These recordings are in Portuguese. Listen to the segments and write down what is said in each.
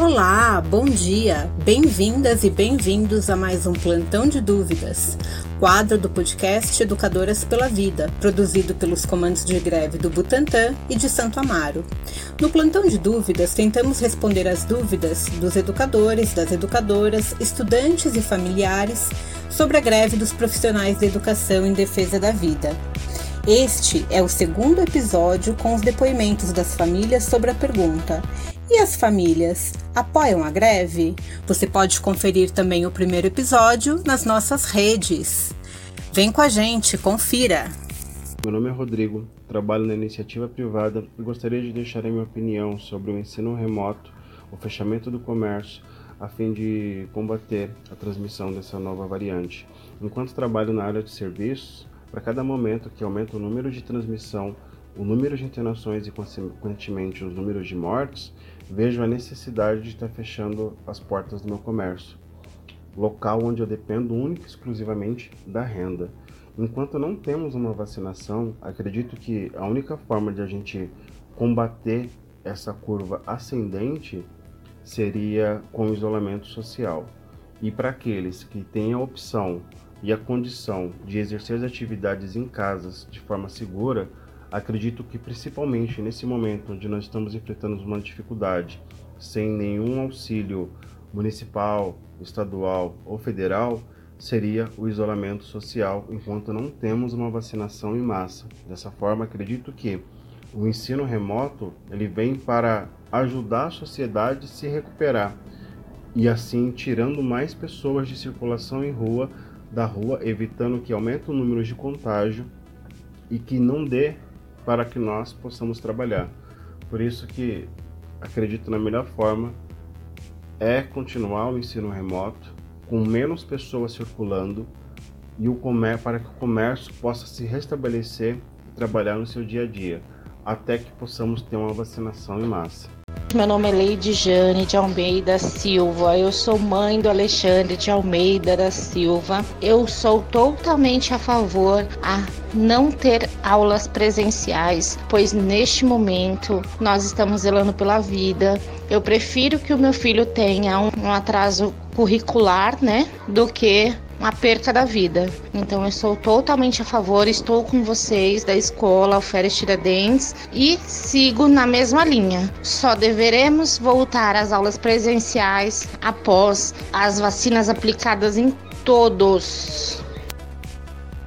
Olá, bom dia! Bem-vindas e bem-vindos a mais um Plantão de Dúvidas, quadro do podcast Educadoras pela Vida, produzido pelos comandos de greve do Butantã e de Santo Amaro. No Plantão de Dúvidas, tentamos responder as dúvidas dos educadores, das educadoras, estudantes e familiares sobre a greve dos profissionais da educação em defesa da vida. Este é o segundo episódio com os depoimentos das famílias sobre a pergunta: e as famílias apoiam a greve? Você pode conferir também o primeiro episódio nas nossas redes. Vem com a gente, confira! Meu nome é Rodrigo, trabalho na iniciativa privada e gostaria de deixar a minha opinião sobre o ensino remoto, o fechamento do comércio, a fim de combater a transmissão dessa nova variante. Enquanto trabalho na área de serviços, para cada momento que aumenta o número de transmissão, o número de internações e, consequentemente, os números de mortes, vejo a necessidade de estar fechando as portas do meu comércio, local onde eu dependo única e exclusivamente da renda. Enquanto não temos uma vacinação, acredito que a única forma de a gente combater essa curva ascendente seria com isolamento social. E para aqueles que têm a opção e a condição de exercer as atividades em casas de forma segura, acredito que principalmente nesse momento onde nós estamos enfrentando uma dificuldade sem nenhum auxílio municipal, estadual ou federal, seria o isolamento social enquanto não temos uma vacinação em massa. Dessa forma, acredito que o ensino remoto ele vem para ajudar a sociedade a se recuperar e assim tirando mais pessoas de circulação em rua da rua, evitando que aumente o número de contágio e que não dê para que nós possamos trabalhar. Por isso que acredito na melhor forma é continuar o ensino remoto com menos pessoas circulando e o comércio para que o comércio possa se restabelecer e trabalhar no seu dia a dia, até que possamos ter uma vacinação em massa. Meu nome é Leide Jane de Almeida Silva. Eu sou mãe do Alexandre de Almeida da Silva. Eu sou totalmente a favor a não ter aulas presenciais, pois neste momento nós estamos zelando pela vida. Eu prefiro que o meu filho tenha um, um atraso curricular, né, do que uma perca da vida. Então eu sou totalmente a favor, estou com vocês da escola Alferes Tiradentes e sigo na mesma linha. Só deveremos voltar às aulas presenciais após as vacinas aplicadas em todos.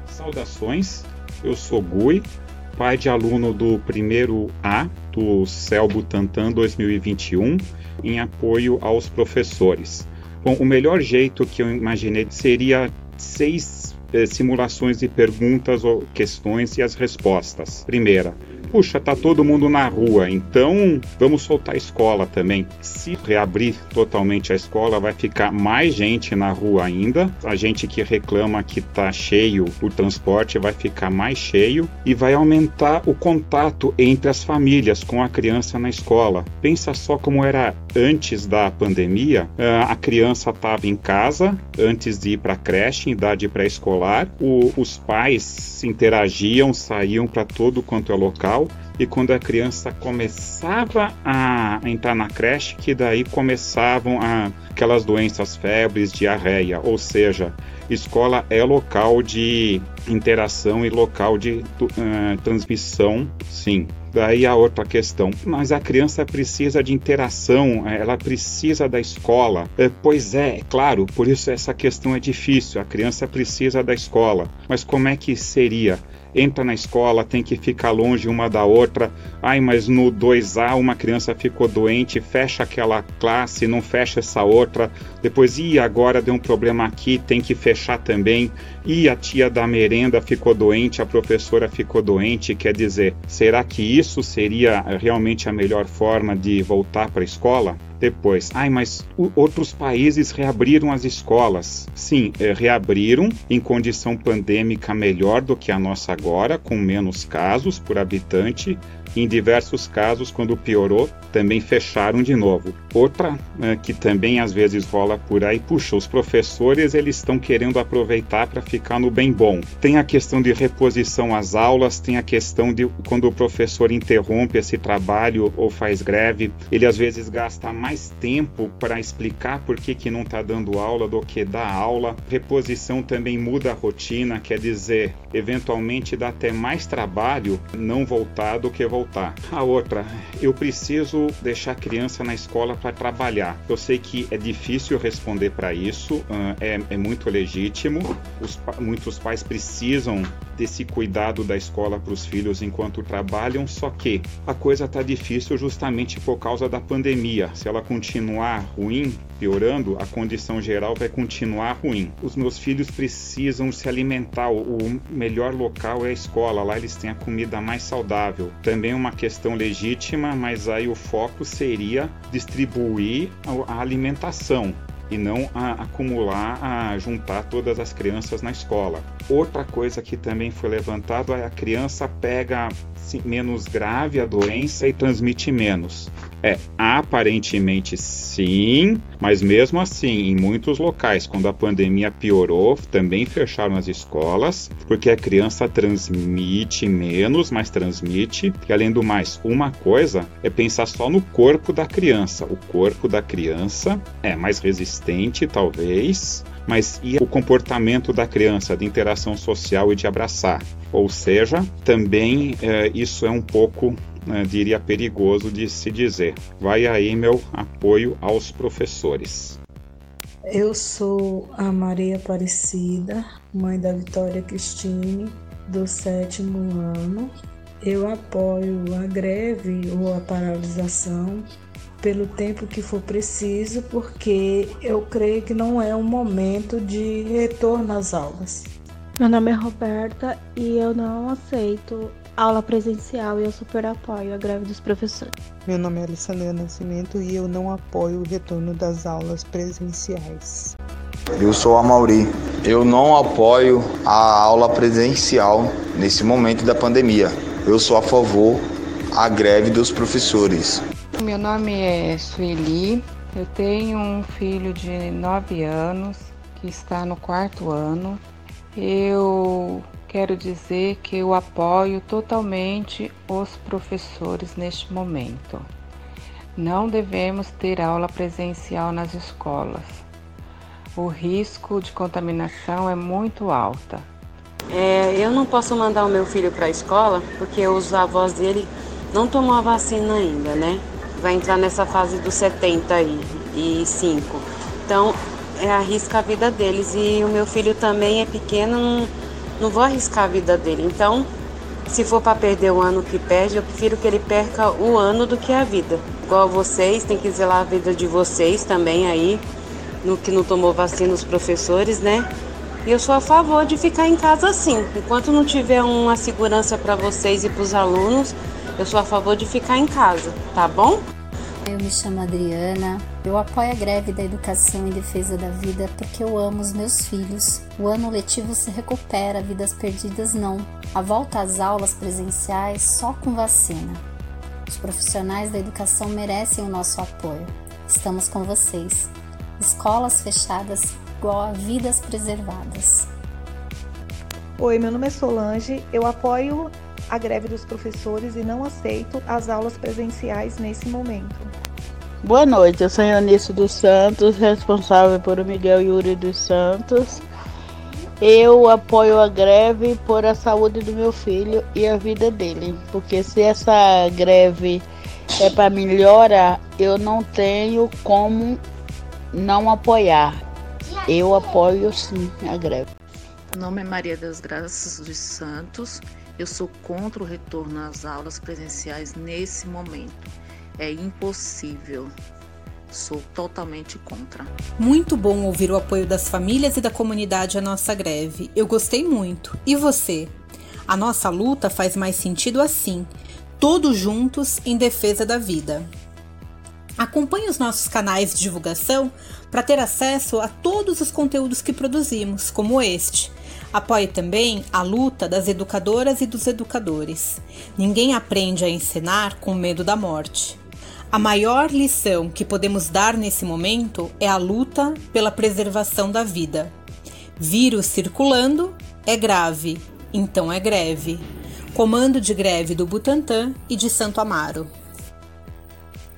Saudações, eu sou Gui, pai de aluno do primeiro A do CEL Butantan 2021, em apoio aos professores. Bom, o melhor jeito que eu imaginei seria seis eh, simulações de perguntas ou questões e as respostas. Primeira, puxa, tá todo mundo na rua, então vamos soltar a escola também. Se reabrir totalmente a escola, vai ficar mais gente na rua ainda. A gente que reclama que tá cheio o transporte vai ficar mais cheio e vai aumentar o contato entre as famílias com a criança na escola. Pensa só como era antes da pandemia. Ah, a criança estava em casa antes de ir para a creche, em idade pré-escolar. Os pais interagiam, saíam para todo quanto é local e quando a criança começava a entrar na creche, que daí começavam a, aquelas doenças, febres, diarreia, ou seja, escola é local de interação e local de uh, transmissão, sim. Daí a outra questão, mas a criança precisa de interação, ela precisa da escola. É, pois é claro, por isso essa questão é difícil. A criança precisa da escola, mas como é que seria? Entra na escola, tem que ficar longe uma da outra. Ai, mas no 2A uma criança ficou doente, fecha aquela classe, não fecha essa outra. Depois, e agora deu um problema aqui, tem que fechar também. E a tia da merenda ficou doente, a professora ficou doente. Quer dizer, será que isso seria realmente a melhor forma de voltar para a escola? Depois, ai, mas outros países reabriram as escolas. Sim, é, reabriram em condição pandêmica melhor do que a nossa agora, com menos casos por habitante, Em diversos casos, quando piorou, também fecharam de novo. Outra é, que também às vezes rola por aí, puxa, os professores eles estão querendo aproveitar para ficar no bem bom. Tem a questão de reposição às aulas, tem a questão de quando o professor interrompe esse trabalho ou faz greve, ele às vezes gasta mais tempo para explicar por que, que não está dando aula do que dar aula. Reposição também muda a rotina, quer dizer, eventualmente dá até mais trabalho não voltar do que voltar. A outra, eu preciso deixar a criança na escola para trabalhar. Eu sei que é difícil responder para isso, é, é, muito legítimo. Os, muitos pais precisam desse cuidado da escola para os filhos enquanto trabalham, só que a coisa está difícil justamente por causa da pandemia. Se ela continuar ruim, piorando, a condição geral vai continuar ruim. Os meus filhos precisam se alimentar, o melhor local é a escola, lá eles têm a comida mais saudável. Também uma questão legítima, mas aí o foco seria distribuir a alimentação e não a acumular, a juntar todas as crianças na escola. Outra coisa que também foi levantado é a criança pega menos grave a doença e transmite menos. É, aparentemente sim, mas mesmo assim, em muitos locais, quando a pandemia piorou, também fecharam as escolas, porque a criança transmite menos, mas transmite. E além do mais, uma coisa é pensar só no corpo da criança. O corpo da criança é mais resistente, talvez, mas e o comportamento da criança de interação social e de abraçar? Ou seja, também é, isso é um pouco né, diria perigoso de se dizer. Vai aí meu apoio aos professores. Eu sou a Maria Aparecida, mãe da Vitória Cristine, do sétimo ano. Eu apoio a greve ou a paralisação pelo tempo que for preciso, porque eu creio que não é um momento de retorno às aulas. Meu nome é Roberta e eu não aceito aula presencial e eu super apoio a greve dos professores. Meu nome é Alessandra Nascimento e eu não apoio o retorno das aulas presenciais. Eu sou a Mauri. Eu não apoio a aula presencial nesse momento da pandemia. Eu sou a favor a greve dos professores. Meu nome é Sueli. Eu tenho um filho de 9 anos que está no quarto ano. Eu quero dizer que eu apoio totalmente os professores neste momento. Não devemos ter aula presencial nas escolas. O risco de contaminação é muito alta. É, eu não posso mandar o meu filho para a escola porque os avós dele não tomou a vacina ainda, né? Vai entrar nessa fase dos 75. Então, é, arrisca a vida deles. E o meu filho também é pequeno, não, não vou arriscar a vida dele. Então, se for para perder o ano que perde, eu prefiro que ele perca o ano do que a vida. Igual vocês, tem que zelar a vida de vocês também aí, no que não tomou vacina os professores, né? E eu sou a favor de ficar em casa assim. Enquanto não tiver uma segurança para vocês e para os alunos, eu sou a favor de ficar em casa, tá bom? Eu me chamo Adriana. Eu apoio a greve da educação em defesa da vida porque eu amo os meus filhos. O ano letivo se recupera, vidas perdidas não. A volta às aulas presenciais só com vacina. Os profissionais da educação merecem o nosso apoio. Estamos com vocês. Escolas fechadas igual a vidas preservadas. Oi, meu nome é Solange. Eu apoio a greve dos professores e não aceito as aulas presenciais nesse momento. Boa noite, eu sou Eunice dos Santos, responsável por Miguel Yuri dos Santos. Eu apoio a greve por a saúde do meu filho e a vida dele, porque se essa greve é para melhorar, eu não tenho como não apoiar. Eu apoio sim a greve. Meu nome é Maria das Graças dos Santos. Eu sou contra o retorno às aulas presenciais nesse momento. É impossível. Sou totalmente contra. Muito bom ouvir o apoio das famílias e da comunidade à nossa greve. Eu gostei muito. E você? A nossa luta faz mais sentido assim, todos juntos em defesa da vida. Acompanhe os nossos canais de divulgação para ter acesso a todos os conteúdos que produzimos, como este. Apoie também a luta das educadoras e dos educadores. Ninguém aprende a ensinar com medo da morte. A maior lição que podemos dar nesse momento é a luta pela preservação da vida. Vírus circulando é grave, então é greve. Comando de greve do Butantã e de Santo Amaro.